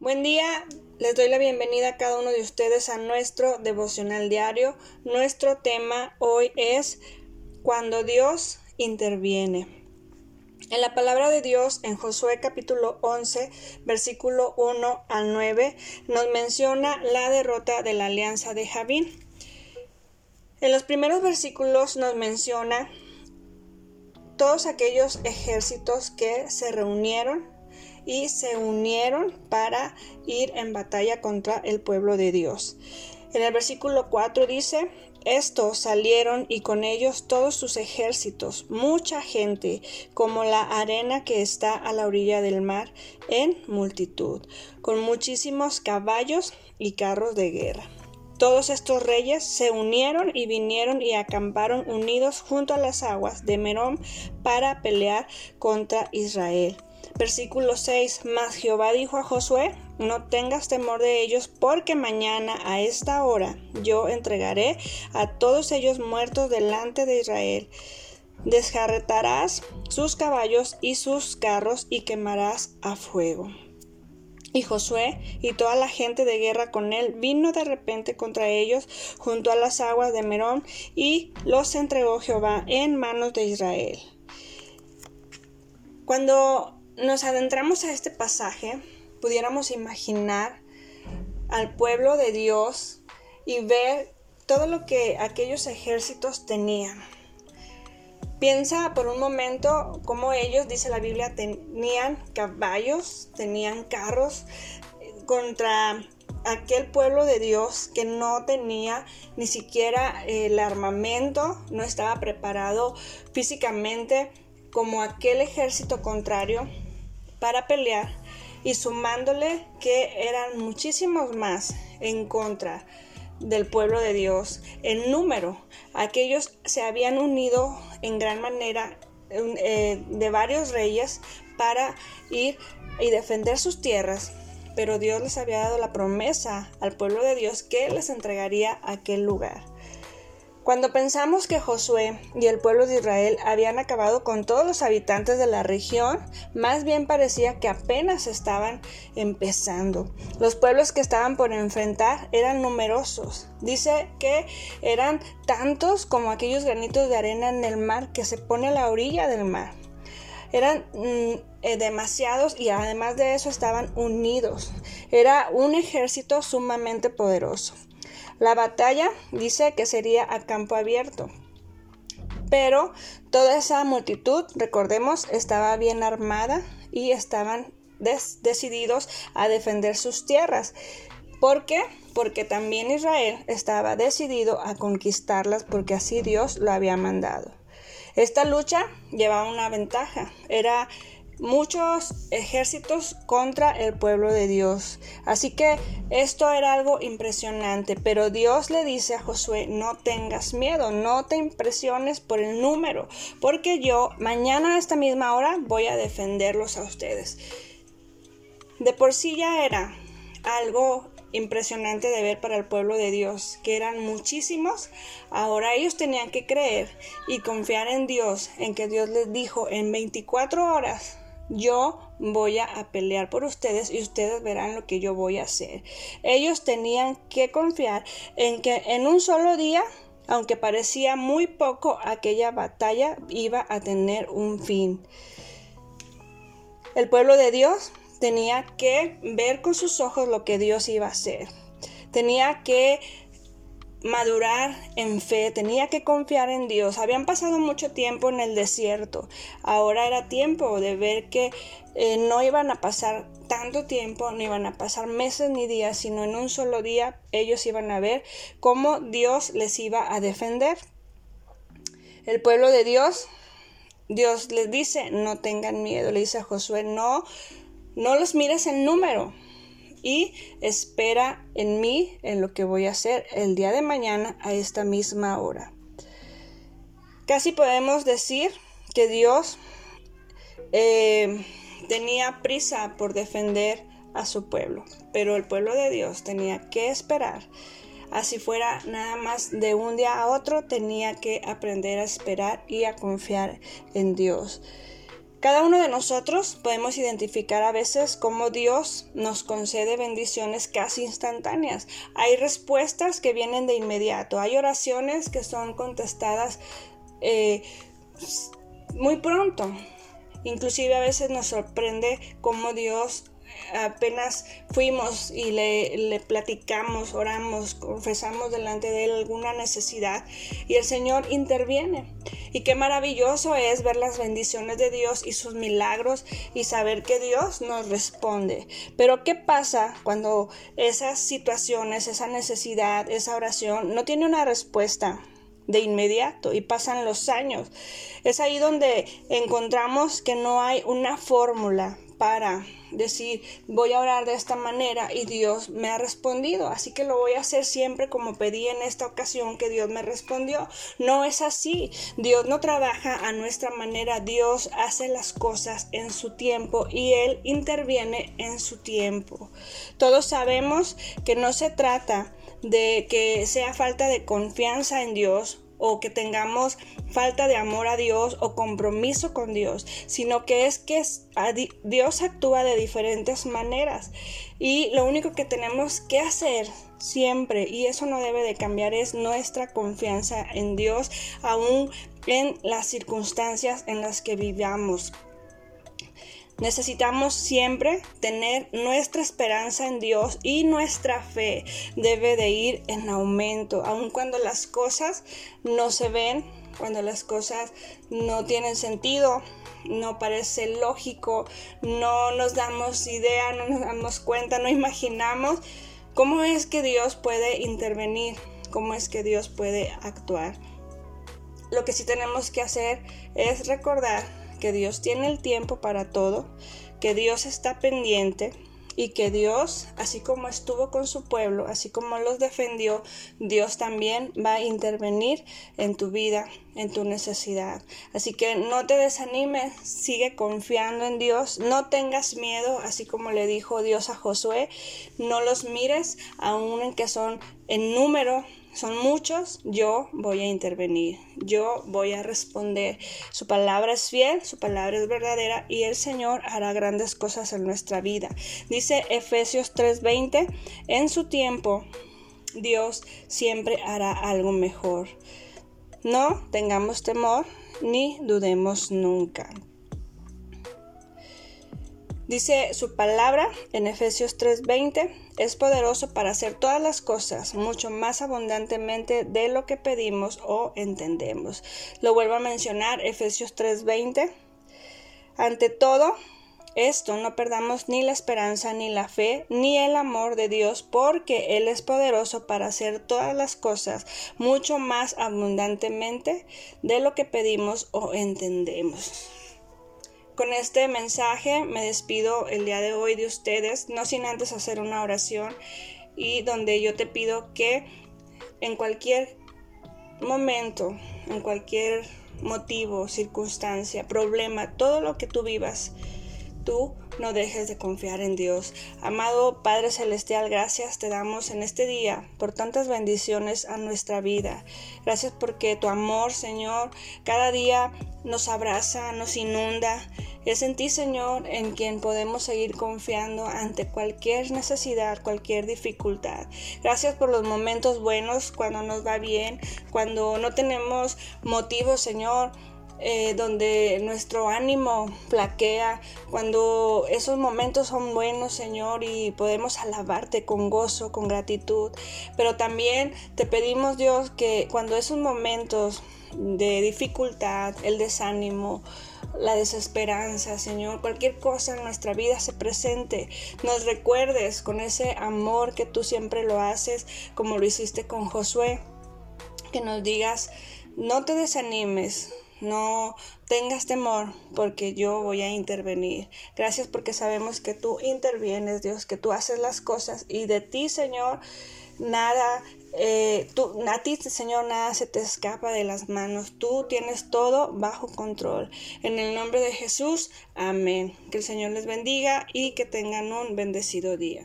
Buen día, les doy la bienvenida a cada uno de ustedes a nuestro devocional diario. Nuestro tema hoy es cuando Dios interviene. En la palabra de Dios, en Josué capítulo 11, versículo 1 al 9, nos menciona la derrota de la alianza de Javín. En los primeros versículos nos menciona todos aquellos ejércitos que se reunieron y se unieron para ir en batalla contra el pueblo de Dios. En el versículo 4 dice, estos salieron y con ellos todos sus ejércitos, mucha gente, como la arena que está a la orilla del mar, en multitud, con muchísimos caballos y carros de guerra. Todos estos reyes se unieron y vinieron y acamparon unidos junto a las aguas de Merón para pelear contra Israel. Versículo 6. Mas Jehová dijo a Josué, no tengas temor de ellos, porque mañana a esta hora yo entregaré a todos ellos muertos delante de Israel. Desjarretarás sus caballos y sus carros y quemarás a fuego. Y Josué y toda la gente de guerra con él vino de repente contra ellos junto a las aguas de Merón y los entregó Jehová en manos de Israel. Cuando nos adentramos a este pasaje, pudiéramos imaginar al pueblo de Dios y ver todo lo que aquellos ejércitos tenían. Piensa por un momento cómo ellos, dice la Biblia, tenían caballos, tenían carros contra aquel pueblo de Dios que no tenía ni siquiera el armamento, no estaba preparado físicamente como aquel ejército contrario para pelear y sumándole que eran muchísimos más en contra del pueblo de Dios en número. Aquellos se habían unido en gran manera eh, de varios reyes para ir y defender sus tierras, pero Dios les había dado la promesa al pueblo de Dios que les entregaría aquel lugar. Cuando pensamos que Josué y el pueblo de Israel habían acabado con todos los habitantes de la región, más bien parecía que apenas estaban empezando. Los pueblos que estaban por enfrentar eran numerosos. Dice que eran tantos como aquellos granitos de arena en el mar que se pone a la orilla del mar. Eran mm, eh, demasiados y además de eso estaban unidos. Era un ejército sumamente poderoso. La batalla dice que sería a campo abierto. Pero toda esa multitud, recordemos, estaba bien armada y estaban decididos a defender sus tierras. ¿Por qué? Porque también Israel estaba decidido a conquistarlas porque así Dios lo había mandado. Esta lucha llevaba una ventaja, era muchos ejércitos contra el pueblo de Dios. Así que esto era algo impresionante, pero Dios le dice a Josué, no tengas miedo, no te impresiones por el número, porque yo mañana a esta misma hora voy a defenderlos a ustedes. De por sí ya era algo impresionante de ver para el pueblo de Dios, que eran muchísimos. Ahora ellos tenían que creer y confiar en Dios, en que Dios les dijo en 24 horas yo voy a pelear por ustedes y ustedes verán lo que yo voy a hacer. Ellos tenían que confiar en que en un solo día, aunque parecía muy poco, aquella batalla iba a tener un fin. El pueblo de Dios tenía que ver con sus ojos lo que Dios iba a hacer. Tenía que madurar en fe, tenía que confiar en Dios. Habían pasado mucho tiempo en el desierto. Ahora era tiempo de ver que eh, no iban a pasar tanto tiempo, no iban a pasar meses ni días, sino en un solo día ellos iban a ver cómo Dios les iba a defender. El pueblo de Dios, Dios les dice, no tengan miedo, le dice a Josué, no, no los mires en número, y espera en mí, en lo que voy a hacer el día de mañana a esta misma hora. Casi podemos decir que Dios eh, tenía prisa por defender a su pueblo, pero el pueblo de Dios tenía que esperar. Así fuera nada más de un día a otro, tenía que aprender a esperar y a confiar en Dios. Cada uno de nosotros podemos identificar a veces cómo Dios nos concede bendiciones casi instantáneas. Hay respuestas que vienen de inmediato, hay oraciones que son contestadas eh, muy pronto. Inclusive a veces nos sorprende cómo Dios apenas fuimos y le, platicamos, oramos, confesamos delante de Él alguna necesidad y el Señor interviene. Y qué maravilloso es ver las bendiciones de Dios y sus milagros y saber que Dios nos responde. Pero ¿qué pasa cuando esas situaciones, esa necesidad, esa oración no tiene una respuesta? de inmediato y pasan los años. Es ahí donde encontramos que no hay una fórmula para decir voy a orar de esta manera y Dios me ha respondido, así que lo voy a hacer siempre como pedí en esta ocasión que Dios me respondió. No es así, Dios no trabaja a nuestra manera, Dios hace las cosas en su tiempo y Él interviene en su tiempo. Todos sabemos que no se trata de que sea falta de confianza en Dios o que tengamos falta de amor a Dios o compromiso con Dios, sino que es que Dios actúa de diferentes maneras y lo único que tenemos que hacer siempre y eso no debe de cambiar es nuestra confianza en Dios aún en las circunstancias en las que vivamos. Necesitamos siempre tener nuestra esperanza en Dios y nuestra fe debe de ir en aumento, aun cuando las cosas no se ven, cuando las cosas no tienen sentido, no parece lógico, no nos damos idea, no nos damos cuenta, no imaginamos cómo es que Dios puede intervenir, cómo es que Dios puede actuar. Lo que sí tenemos que hacer es recordar que Dios tiene el tiempo para todo, que Dios está pendiente y que Dios, así como estuvo con su pueblo, así como los defendió, Dios también va a intervenir en tu vida, en tu necesidad. Así que no te desanimes, sigue confiando en Dios, no tengas miedo, así como le dijo Dios a Josué, no los mires aún en que son en número, son muchos, yo voy a intervenir, yo voy a responder. Su palabra es fiel, su palabra es verdadera y el Señor hará grandes cosas en nuestra vida. Dice Efesios 3:20, en su tiempo Dios siempre hará algo mejor. No tengamos temor ni dudemos nunca. Dice su palabra en Efesios 3:20, es poderoso para hacer todas las cosas mucho más abundantemente de lo que pedimos o entendemos. Lo vuelvo a mencionar, Efesios 3:20. Ante todo, esto no perdamos ni la esperanza, ni la fe, ni el amor de Dios, porque Él es poderoso para hacer todas las cosas mucho más abundantemente de lo que pedimos o entendemos. Con este mensaje me despido el día de hoy de ustedes, no sin antes hacer una oración y donde yo te pido que en cualquier momento, en cualquier motivo, circunstancia, problema, todo lo que tú vivas, tú no dejes de confiar en Dios. Amado Padre Celestial, gracias te damos en este día por tantas bendiciones a nuestra vida. Gracias porque tu amor, Señor, cada día nos abraza, nos inunda es en ti, Señor, en quien podemos seguir confiando ante cualquier necesidad, cualquier dificultad. Gracias por los momentos buenos, cuando nos va bien, cuando no tenemos motivos, Señor. Eh, donde nuestro ánimo flaquea, cuando esos momentos son buenos, Señor, y podemos alabarte con gozo, con gratitud. Pero también te pedimos, Dios, que cuando esos momentos de dificultad, el desánimo, la desesperanza, Señor, cualquier cosa en nuestra vida se presente, nos recuerdes con ese amor que tú siempre lo haces, como lo hiciste con Josué, que nos digas, no te desanimes, no tengas temor porque yo voy a intervenir. Gracias porque sabemos que tú intervienes, Dios, que tú haces las cosas y de ti, Señor, nada eh, tú, a ti, Señor, nada se te escapa de las manos. Tú tienes todo bajo control. En el nombre de Jesús, amén. Que el Señor les bendiga y que tengan un bendecido día.